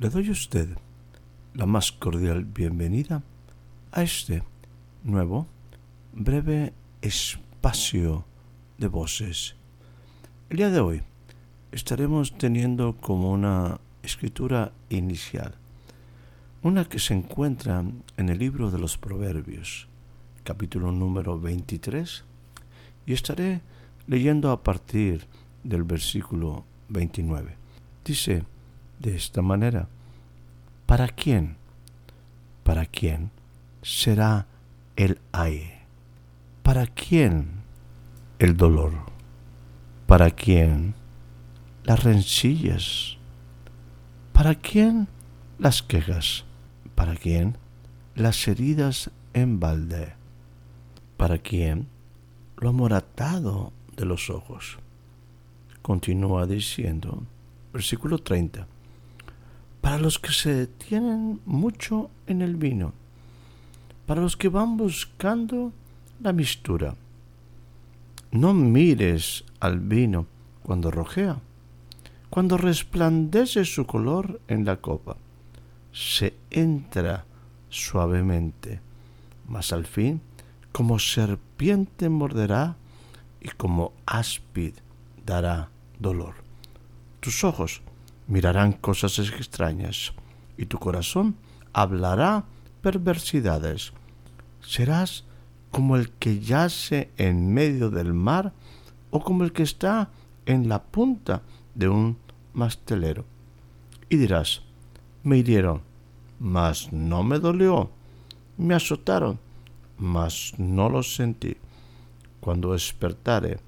Le doy a usted la más cordial bienvenida a este nuevo, breve espacio de voces. El día de hoy estaremos teniendo como una escritura inicial, una que se encuentra en el libro de los Proverbios, capítulo número 23, y estaré leyendo a partir del versículo 29. Dice de esta manera, ¿para quién? ¿Para quién será el aire? ¿Para quién el dolor? ¿Para quién las rencillas? ¿Para quién las quejas? ¿Para quién las heridas en balde? ¿Para quién lo amoratado de los ojos? Continúa diciendo, versículo 30, para los que se detienen mucho en el vino, para los que van buscando la mistura. No mires al vino cuando rojea cuando resplandece su color en la copa, se entra suavemente, mas al fin como serpiente morderá y como áspid dará dolor. Tus ojos mirarán cosas extrañas y tu corazón hablará perversidades. Serás como el que yace en medio del mar o como el que está en la punta de un mastelero. Y dirás, me hirieron, mas no me dolió, me azotaron, mas no lo sentí. Cuando despertare,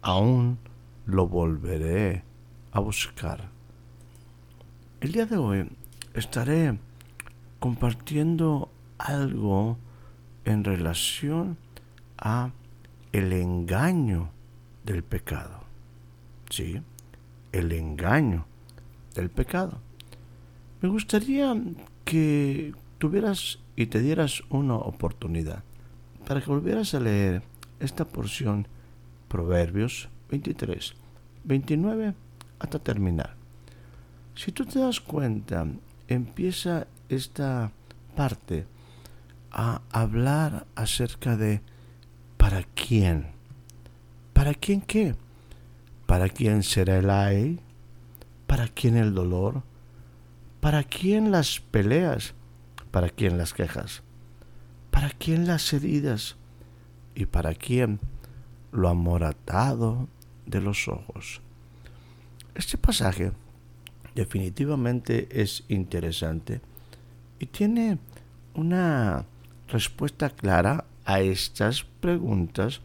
aún lo volveré a buscar. El día de hoy estaré compartiendo algo en relación a el engaño del pecado. ¿Sí? el engaño del pecado. Me gustaría que tuvieras y te dieras una oportunidad para que volvieras a leer esta porción Proverbios 23, 29 hasta terminar. Si tú te das cuenta, empieza esta parte a hablar acerca de para quién. ¿Para quién qué? ¿Para quién será el ay? ¿Para quién el dolor? ¿Para quién las peleas? ¿Para quién las quejas? ¿Para quién las heridas? ¿Y para quién lo amoratado de los ojos? Este pasaje definitivamente es interesante y tiene una respuesta clara a estas preguntas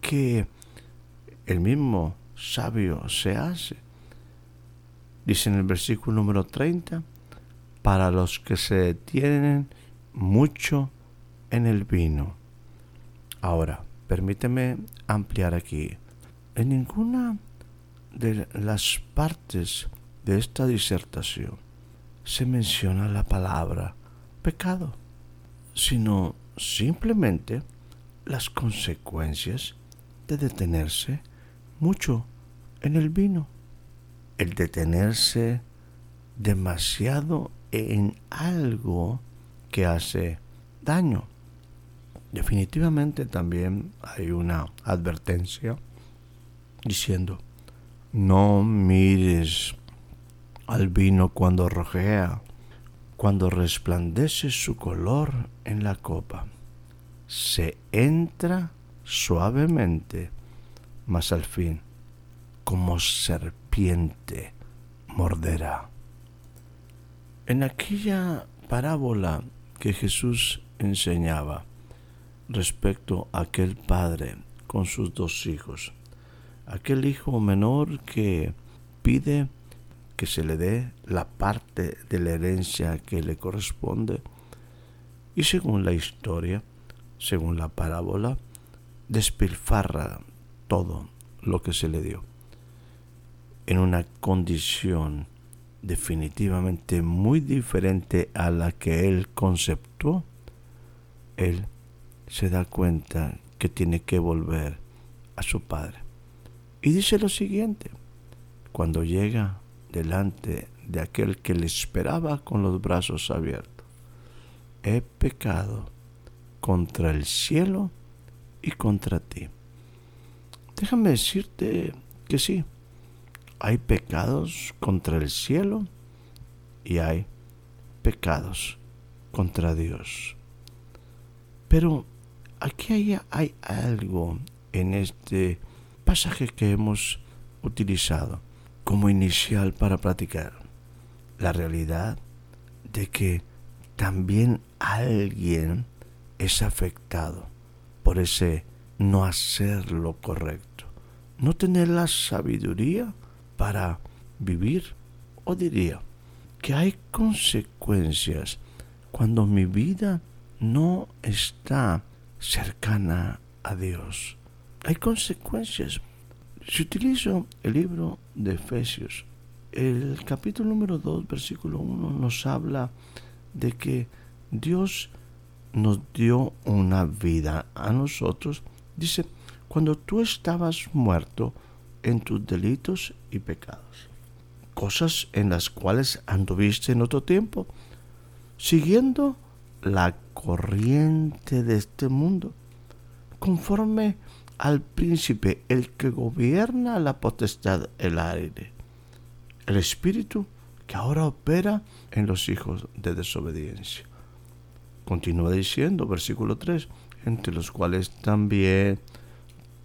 que el mismo sabio se hace. Dice en el versículo número 30, para los que se detienen mucho en el vino. Ahora, permíteme ampliar aquí. En ninguna de las partes de esta disertación se menciona la palabra pecado, sino simplemente las consecuencias de detenerse mucho en el vino. El detenerse demasiado en algo que hace daño. Definitivamente también hay una advertencia diciendo, no mires al vino cuando rojea, cuando resplandece su color en la copa. Se entra suavemente mas al fin, como serpiente, morderá. En aquella parábola que Jesús enseñaba, respecto a aquel padre con sus dos hijos. Aquel hijo menor que pide que se le dé la parte de la herencia que le corresponde y según la historia, según la parábola, despilfarra todo lo que se le dio en una condición definitivamente muy diferente a la que él conceptuó, él se da cuenta que tiene que volver a su padre. Y dice lo siguiente, cuando llega delante de aquel que le esperaba con los brazos abiertos, he pecado contra el cielo y contra ti. Déjame decirte que sí, hay pecados contra el cielo y hay pecados contra Dios. Pero aquí hay, hay algo en este pasaje que hemos utilizado como inicial para platicar. La realidad de que también alguien es afectado por ese no hacer lo correcto, no tener la sabiduría para vivir, o diría que hay consecuencias cuando mi vida no está cercana a Dios. Hay consecuencias. Si utilizo el libro de Efesios, el capítulo número 2, versículo 1 nos habla de que Dios nos dio una vida a nosotros. Dice, cuando tú estabas muerto en tus delitos y pecados, cosas en las cuales anduviste en otro tiempo, siguiendo la corriente de este mundo, conforme al príncipe, el que gobierna la potestad, el aire, el espíritu que ahora opera en los hijos de desobediencia. Continúa diciendo, versículo 3, entre los cuales también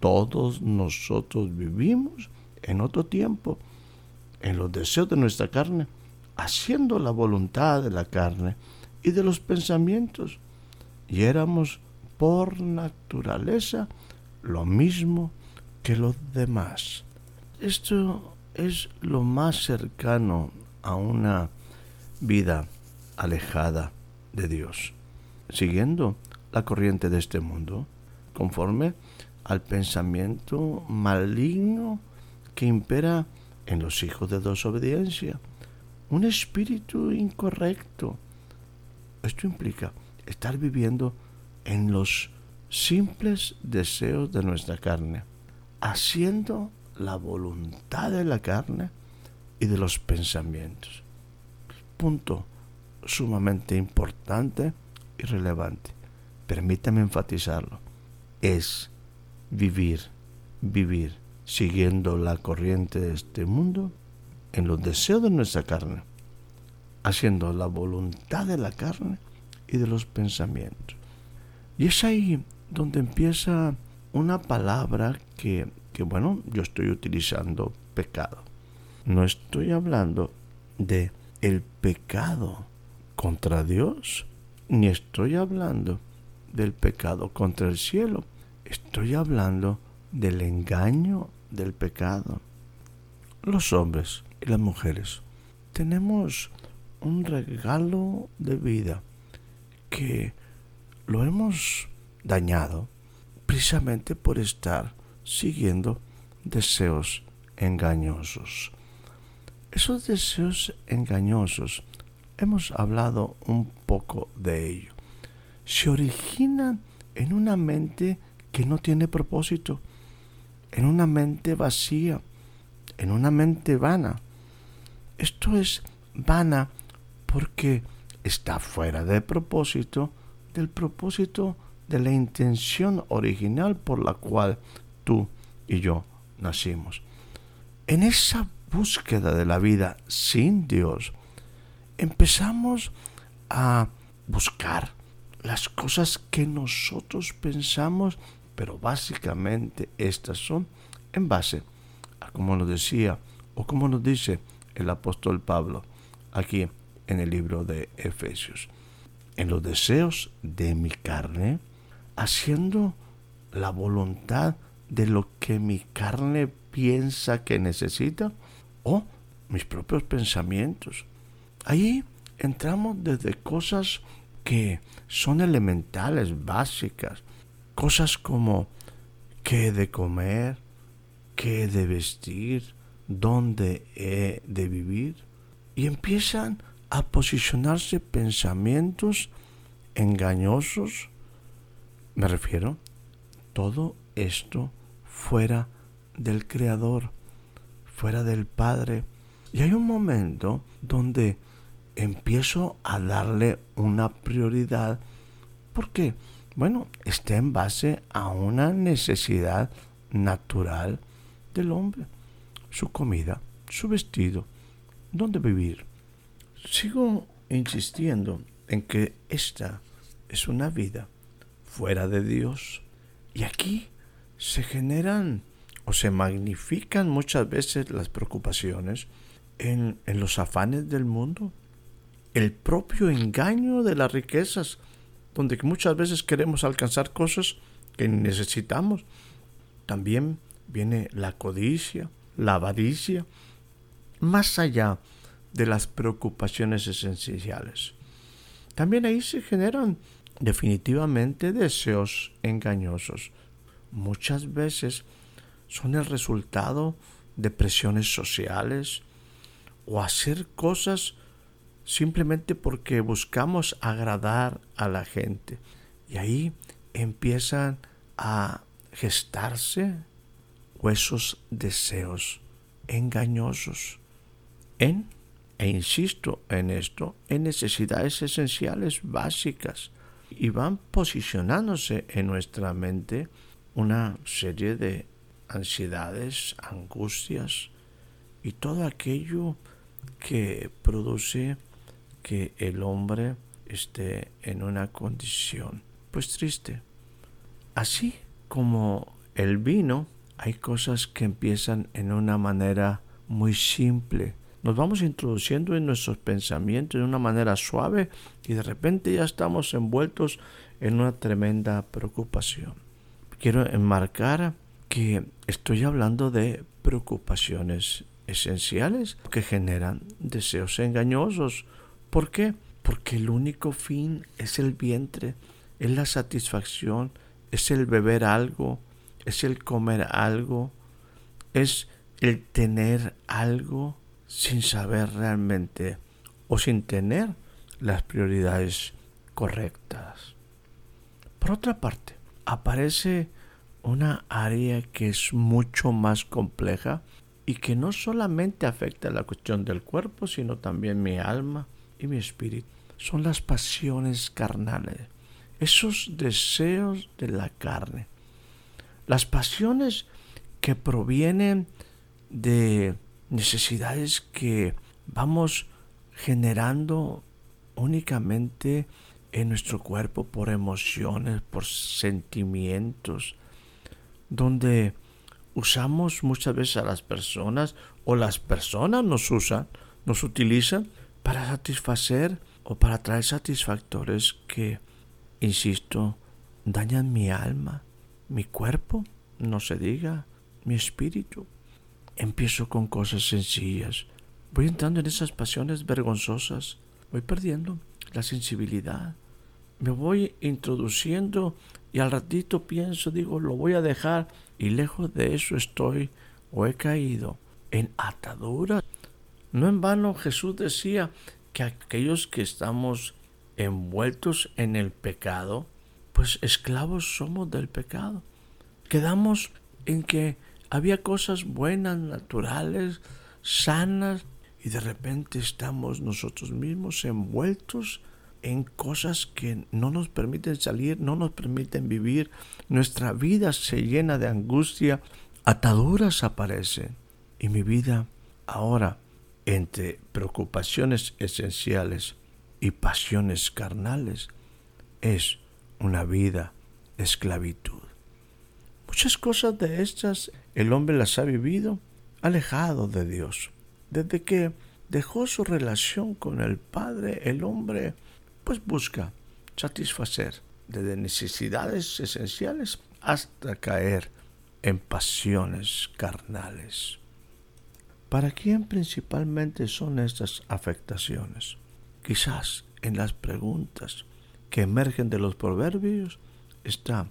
todos nosotros vivimos en otro tiempo, en los deseos de nuestra carne, haciendo la voluntad de la carne y de los pensamientos. Y éramos por naturaleza lo mismo que los demás. Esto es lo más cercano a una vida alejada de Dios, siguiendo la corriente de este mundo, conforme al pensamiento maligno que impera en los hijos de desobediencia, un espíritu incorrecto. Esto implica estar viviendo en los simples deseos de nuestra carne, haciendo la voluntad de la carne y de los pensamientos. Punto sumamente importante y relevante. Permítame enfatizarlo. Es vivir, vivir siguiendo la corriente de este mundo en los deseos de nuestra carne, haciendo la voluntad de la carne y de los pensamientos. Y es ahí donde empieza una palabra que, que bueno, yo estoy utilizando pecado. No estoy hablando de el pecado contra Dios, ni estoy hablando del pecado contra el cielo, Estoy hablando del engaño del pecado. Los hombres y las mujeres tenemos un regalo de vida que lo hemos dañado precisamente por estar siguiendo deseos engañosos. Esos deseos engañosos, hemos hablado un poco de ello, se originan en una mente que no tiene propósito, en una mente vacía, en una mente vana. Esto es vana porque está fuera de propósito, del propósito de la intención original por la cual tú y yo nacimos. En esa búsqueda de la vida sin Dios, empezamos a buscar las cosas que nosotros pensamos pero básicamente estas son en base a como nos decía o como nos dice el apóstol Pablo aquí en el libro de Efesios. En los deseos de mi carne haciendo la voluntad de lo que mi carne piensa que necesita o mis propios pensamientos. Ahí entramos desde cosas que son elementales, básicas, cosas como qué de comer, qué de vestir, dónde he de vivir, y empiezan a posicionarse pensamientos engañosos. Me refiero, todo esto fuera del Creador, fuera del Padre. Y hay un momento donde empiezo a darle una prioridad porque, bueno, está en base a una necesidad natural del hombre. Su comida, su vestido, dónde vivir. Sigo insistiendo en que esta es una vida fuera de Dios. Y aquí se generan o se magnifican muchas veces las preocupaciones en, en los afanes del mundo el propio engaño de las riquezas, donde muchas veces queremos alcanzar cosas que necesitamos. También viene la codicia, la avaricia, más allá de las preocupaciones esenciales. También ahí se generan definitivamente deseos engañosos. Muchas veces son el resultado de presiones sociales o hacer cosas simplemente porque buscamos agradar a la gente. Y ahí empiezan a gestarse esos deseos engañosos en, e insisto en esto, en necesidades esenciales básicas y van posicionándose en nuestra mente una serie de ansiedades, angustias y todo aquello que produce que el hombre esté en una condición pues triste. Así como el vino, hay cosas que empiezan en una manera muy simple. Nos vamos introduciendo en nuestros pensamientos de una manera suave y de repente ya estamos envueltos en una tremenda preocupación. Quiero enmarcar que estoy hablando de preocupaciones esenciales que generan deseos engañosos ¿Por qué? Porque el único fin es el vientre, es la satisfacción, es el beber algo, es el comer algo, es el tener algo sin saber realmente o sin tener las prioridades correctas. Por otra parte, aparece una área que es mucho más compleja y que no solamente afecta la cuestión del cuerpo, sino también mi alma, y mi espíritu son las pasiones carnales, esos deseos de la carne, las pasiones que provienen de necesidades que vamos generando únicamente en nuestro cuerpo por emociones, por sentimientos, donde usamos muchas veces a las personas o las personas nos usan, nos utilizan para satisfacer o para traer satisfactores que, insisto, dañan mi alma, mi cuerpo, no se diga, mi espíritu. Empiezo con cosas sencillas, voy entrando en esas pasiones vergonzosas, voy perdiendo la sensibilidad, me voy introduciendo y al ratito pienso, digo, lo voy a dejar y lejos de eso estoy o he caído en ataduras. No en vano Jesús decía que aquellos que estamos envueltos en el pecado, pues esclavos somos del pecado. Quedamos en que había cosas buenas, naturales, sanas, y de repente estamos nosotros mismos envueltos en cosas que no nos permiten salir, no nos permiten vivir. Nuestra vida se llena de angustia, ataduras aparecen. Y mi vida ahora entre preocupaciones esenciales y pasiones carnales es una vida de esclavitud. Muchas cosas de estas el hombre las ha vivido alejado de Dios. Desde que dejó su relación con el Padre, el hombre pues busca satisfacer desde necesidades esenciales hasta caer en pasiones carnales. ¿Para quién principalmente son estas afectaciones? Quizás en las preguntas que emergen de los proverbios está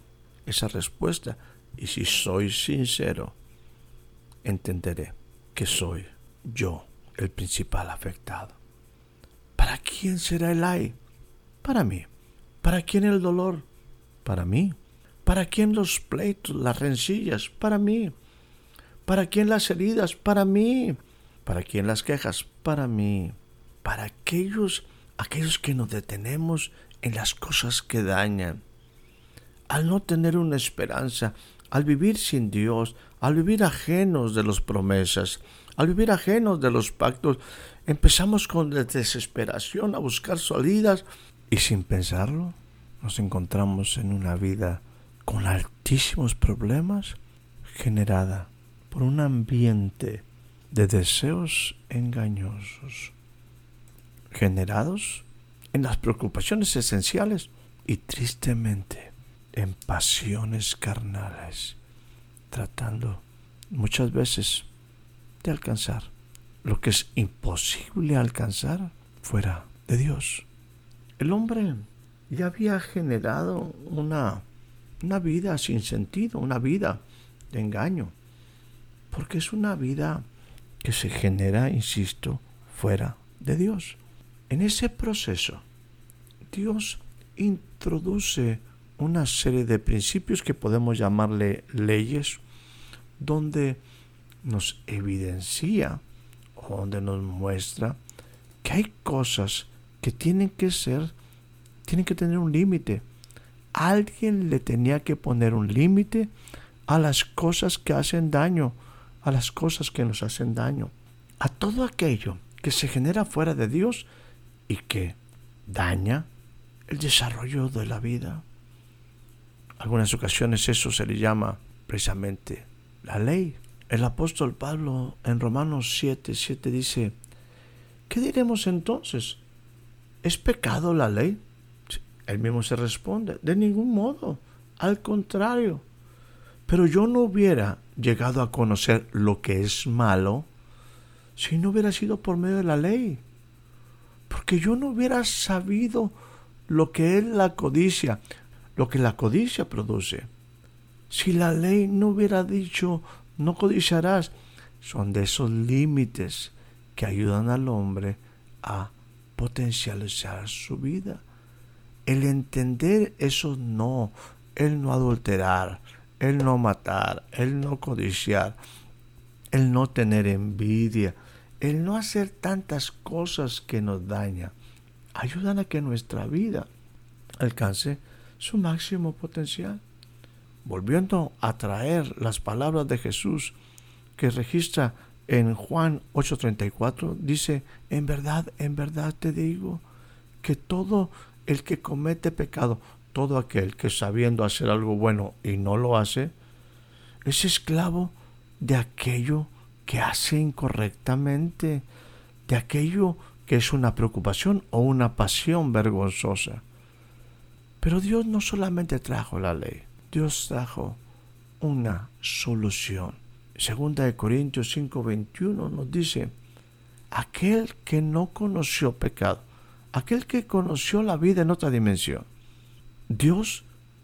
esa respuesta y si soy sincero, entenderé que soy yo el principal afectado. ¿Para quién será el ay? Para mí. ¿Para quién el dolor? Para mí. ¿Para quién los pleitos, las rencillas? Para mí. ¿Para quién las heridas? Para mí. ¿Para quién las quejas? Para mí. Para aquellos, aquellos que nos detenemos en las cosas que dañan. Al no tener una esperanza, al vivir sin Dios, al vivir ajenos de las promesas, al vivir ajenos de los pactos, empezamos con desesperación a buscar salidas y sin pensarlo nos encontramos en una vida con altísimos problemas generada por un ambiente de deseos engañosos, generados en las preocupaciones esenciales y tristemente en pasiones carnales, tratando muchas veces de alcanzar lo que es imposible alcanzar fuera de Dios. El hombre ya había generado una, una vida sin sentido, una vida de engaño, porque es una vida que se genera, insisto, fuera de Dios. En ese proceso, Dios introduce una serie de principios que podemos llamarle leyes, donde nos evidencia o donde nos muestra que hay cosas que tienen que ser, tienen que tener un límite. Alguien le tenía que poner un límite a las cosas que hacen daño, a las cosas que nos hacen daño, a todo aquello que se genera fuera de Dios y que daña el desarrollo de la vida algunas ocasiones eso se le llama precisamente la ley. El apóstol Pablo en Romanos 7, 7 dice, ¿qué diremos entonces? ¿Es pecado la ley? Él mismo se responde, de ningún modo, al contrario. Pero yo no hubiera llegado a conocer lo que es malo si no hubiera sido por medio de la ley. Porque yo no hubiera sabido lo que es la codicia, lo que la codicia produce. Si la ley no hubiera dicho no codiciarás, son de esos límites que ayudan al hombre a potencializar su vida. El entender eso no, el no adulterar, el no matar, el no codiciar, el no tener envidia, el no hacer tantas cosas que nos dañan, ayudan a que nuestra vida alcance su máximo potencial. Volviendo a traer las palabras de Jesús que registra en Juan 8:34, dice, en verdad, en verdad te digo que todo el que comete pecado, todo aquel que sabiendo hacer algo bueno y no lo hace, es esclavo de aquello que hace incorrectamente, de aquello que es una preocupación o una pasión vergonzosa. Pero Dios no solamente trajo la ley, Dios trajo una solución. Segunda de Corintios 5:21 nos dice, aquel que no conoció pecado, aquel que conoció la vida en otra dimensión, Dios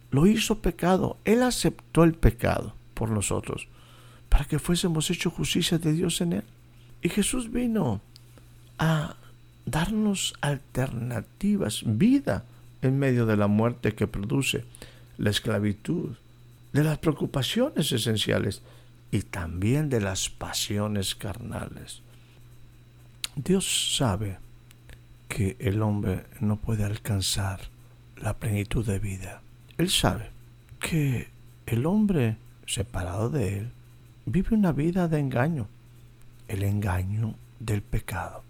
lo hizo pecado, Él aceptó el pecado por nosotros, para que fuésemos hechos justicia de Dios en Él. Y Jesús vino a darnos alternativas, vida, en medio de la muerte que produce la esclavitud, de las preocupaciones esenciales y también de las pasiones carnales. Dios sabe que el hombre no puede alcanzar la plenitud de vida. Él sabe que el hombre separado de él vive una vida de engaño, el engaño del pecado.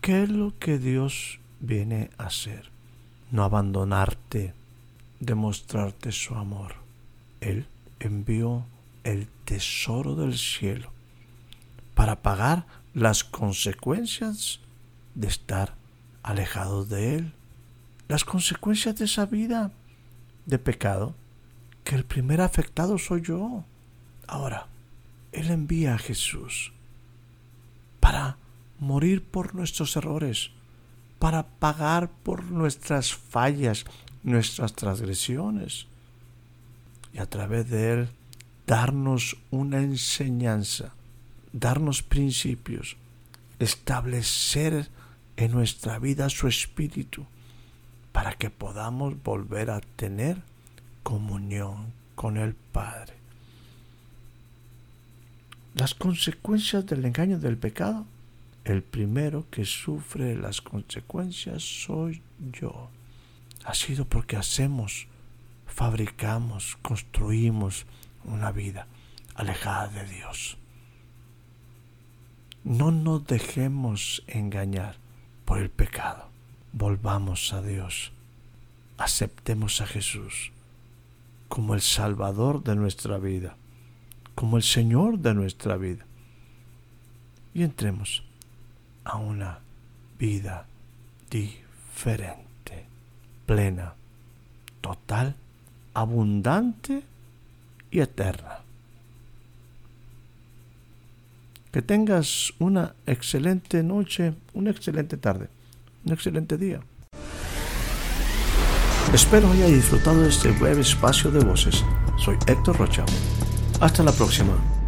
¿Qué es lo que Dios viene a hacer? No abandonarte, demostrarte su amor. Él envió el tesoro del cielo para pagar las consecuencias de estar alejados de Él, las consecuencias de esa vida de pecado, que el primer afectado soy yo. Ahora, Él envía a Jesús para morir por nuestros errores, para pagar por nuestras fallas, nuestras transgresiones, y a través de Él darnos una enseñanza, darnos principios, establecer en nuestra vida su espíritu, para que podamos volver a tener comunión con el Padre. Las consecuencias del engaño del pecado, el primero que sufre las consecuencias soy yo. Ha sido porque hacemos, fabricamos, construimos una vida alejada de Dios. No nos dejemos engañar por el pecado. Volvamos a Dios. Aceptemos a Jesús como el Salvador de nuestra vida, como el Señor de nuestra vida. Y entremos a una vida diferente, plena, total, abundante y eterna. Que tengas una excelente noche, una excelente tarde, un excelente día. Espero haya disfrutado de este breve espacio de voces. Soy Héctor Rocha. Hasta la próxima.